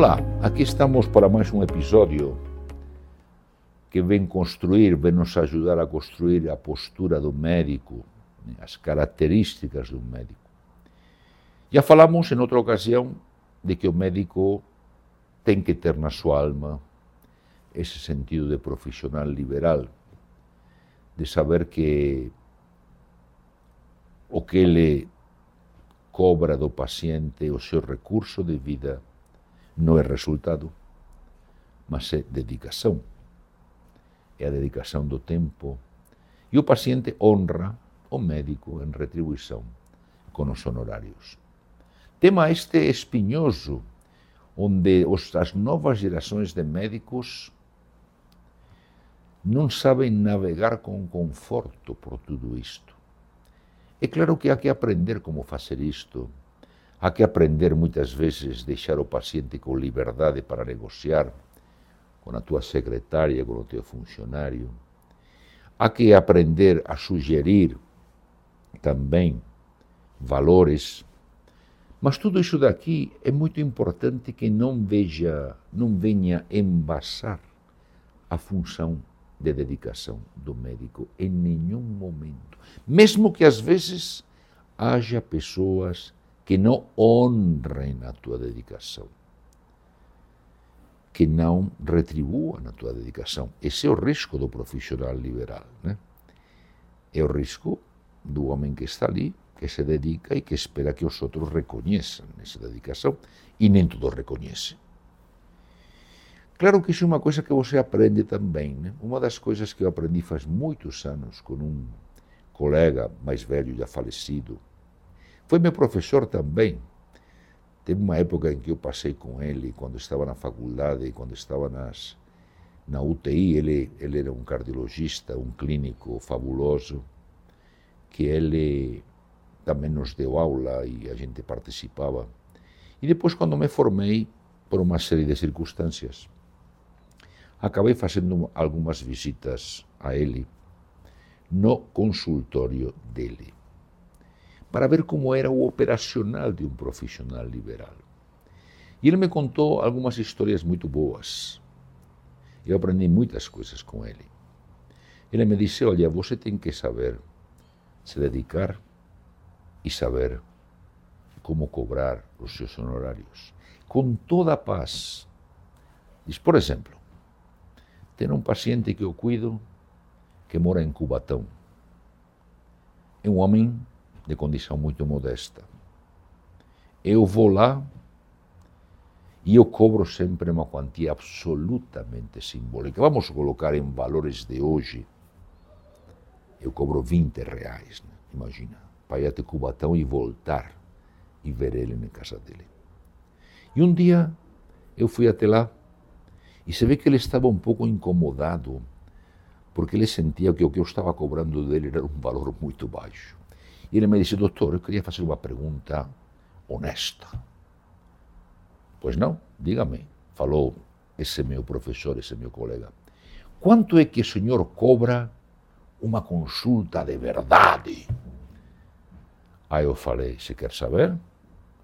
Olá, aqui estamos para mais um episódio que vem construir, vem nos ajudar a construir a postura do médico, as características do médico. Já falamos em outra ocasião de que o médico tem que ter na sua alma esse sentido de profissional liberal, de saber que o que ele cobra do paciente, o seu recurso de vida, não é resultado, mas é dedicação. É a dedicação do tempo. E o paciente honra o médico em retribuição com os honorários. Tema este espinhoso, onde as novas gerações de médicos não sabem navegar com conforto por tudo isto. É claro que há que aprender como fazer isto, Há que aprender muitas vezes deixar o paciente com liberdade para negociar com a tua secretária, com o teu funcionário. Há que aprender a sugerir também valores. Mas tudo isso daqui é muito importante que não veja, não venha embaçar a função de dedicação do médico em nenhum momento. Mesmo que às vezes haja pessoas que não honrem a tua dedicação, que não retribuam a tua dedicação. Esse é o risco do profissional liberal. Né? É o risco do homem que está ali, que se dedica e que espera que os outros reconheçam essa dedicação, e nem todos reconhecem. Claro que isso é uma coisa que você aprende também. Né? Uma das coisas que eu aprendi faz muitos anos com um colega mais velho, já falecido, foi meu professor também. Teve uma época em que eu passei com ele, quando estava na faculdade, quando estava nas, na UTI. Ele, ele era um cardiologista, um clínico fabuloso, que ele também nos deu aula e a gente participava. E depois, quando me formei, por uma série de circunstâncias, acabei fazendo algumas visitas a ele no consultório dele para ver como era o operacional de um profissional liberal. E ele me contou algumas histórias muito boas. Eu aprendi muitas coisas com ele. Ele me disse: Olha, você tem que saber se dedicar e saber como cobrar os seus honorários. Com toda a paz. Diz, por exemplo, tem um paciente que eu cuido que mora em Cubatão. É um homem de condição muito modesta. Eu vou lá e eu cobro sempre uma quantia absolutamente simbólica. Vamos colocar em valores de hoje. Eu cobro 20 reais, né? imagina, para ir até Cubatão e voltar e ver ele na casa dele. E um dia eu fui até lá e se vê que ele estava um pouco incomodado porque ele sentia que o que eu estava cobrando dele era um valor muito baixo. E ele me disse, doutor, eu queria fazer uma pergunta honesta. Pois não, diga-me, falou esse meu professor, esse meu colega. Quanto é que o senhor cobra uma consulta de verdade? Aí eu falei, se quer saber,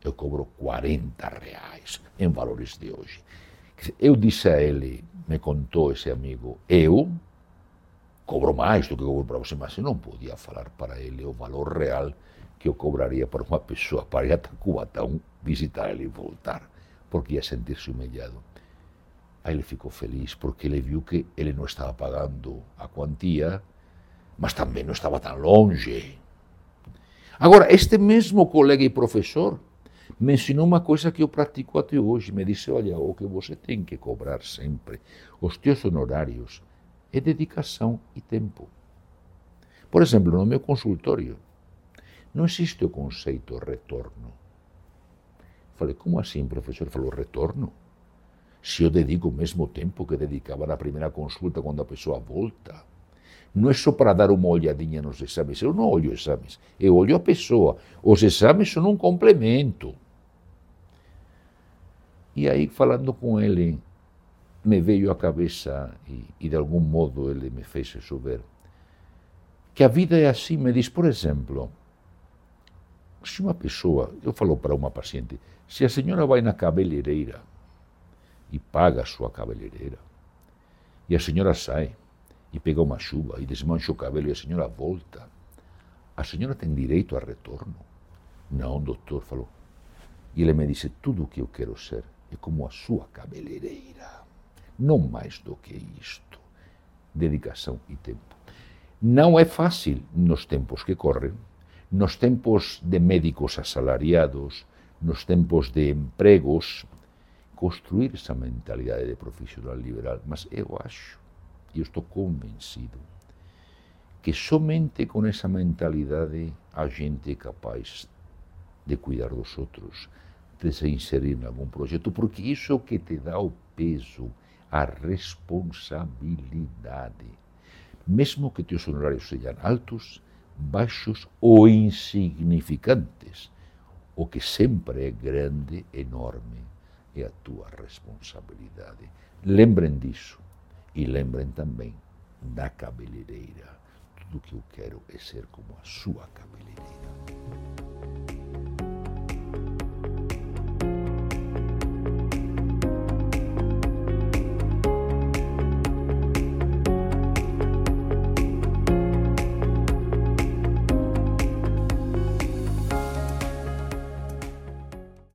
eu cobro 40 reais em valores de hoje. Eu disse a ele, me contou esse amigo, eu cobro mais do que cobro para você, mas eu não podia falar para ele o valor real que eu cobraria para uma pessoa para ir até Cubatão, visitar ele e voltar, porque ia sentir-se humilhado. Aí ele ficou feliz porque ele viu que ele não estava pagando a quantia, mas também não estava tão longe. Agora, este mesmo colega e professor me ensinou uma coisa que eu pratico até hoje. Me disse: Olha, o que você tem que cobrar sempre, os teus honorários, é dedicação e tempo. Por exemplo, no meu consultório, não existe o conceito retorno. Falei, como assim, professor? Falou, retorno? Se eu dedico o mesmo tempo que dedicava na primeira consulta quando a pessoa volta. Não é só para dar uma olhadinha nos exames. Eu não olho exames, eu olho a pessoa. Os exames são um complemento. E aí, falando com ele, me veio à cabeça, e, e, de algum modo ele me fez chover, que a vida é assim. Me diz, por exemplo, se uma pessoa, eu falo para uma paciente, se a senhora vai na cabeleireira e paga a sua cabeleireira. E a senhora sai e pega uma chuva e desmancha o cabelo e a senhora volta. A senhora tem direito a retorno? Não, doutor, falou. E ele me disse: tudo o que eu quero ser é como a sua cabeleireira. Não mais do que isto. Dedicação e tempo. Não é fácil nos tempos que correm, nos tempos de médicos assalariados, nos tempos de empregos, construir essa mentalidade de profissional liberal. Mas eu acho, e estou convencido, que somente com essa mentalidade a gente é capaz de cuidar dos outros, de se inserir em algum projeto, porque isso é o que te dá o peso, a responsabilidade. Mesmo que teus honorários sejam altos, baixos ou insignificantes, o que sempre é grande, enorme, é a tua responsabilidade. Lembrem disso e lembrem também da cabeleireira. Tudo que eu quero é ser como a sua cabeleireira.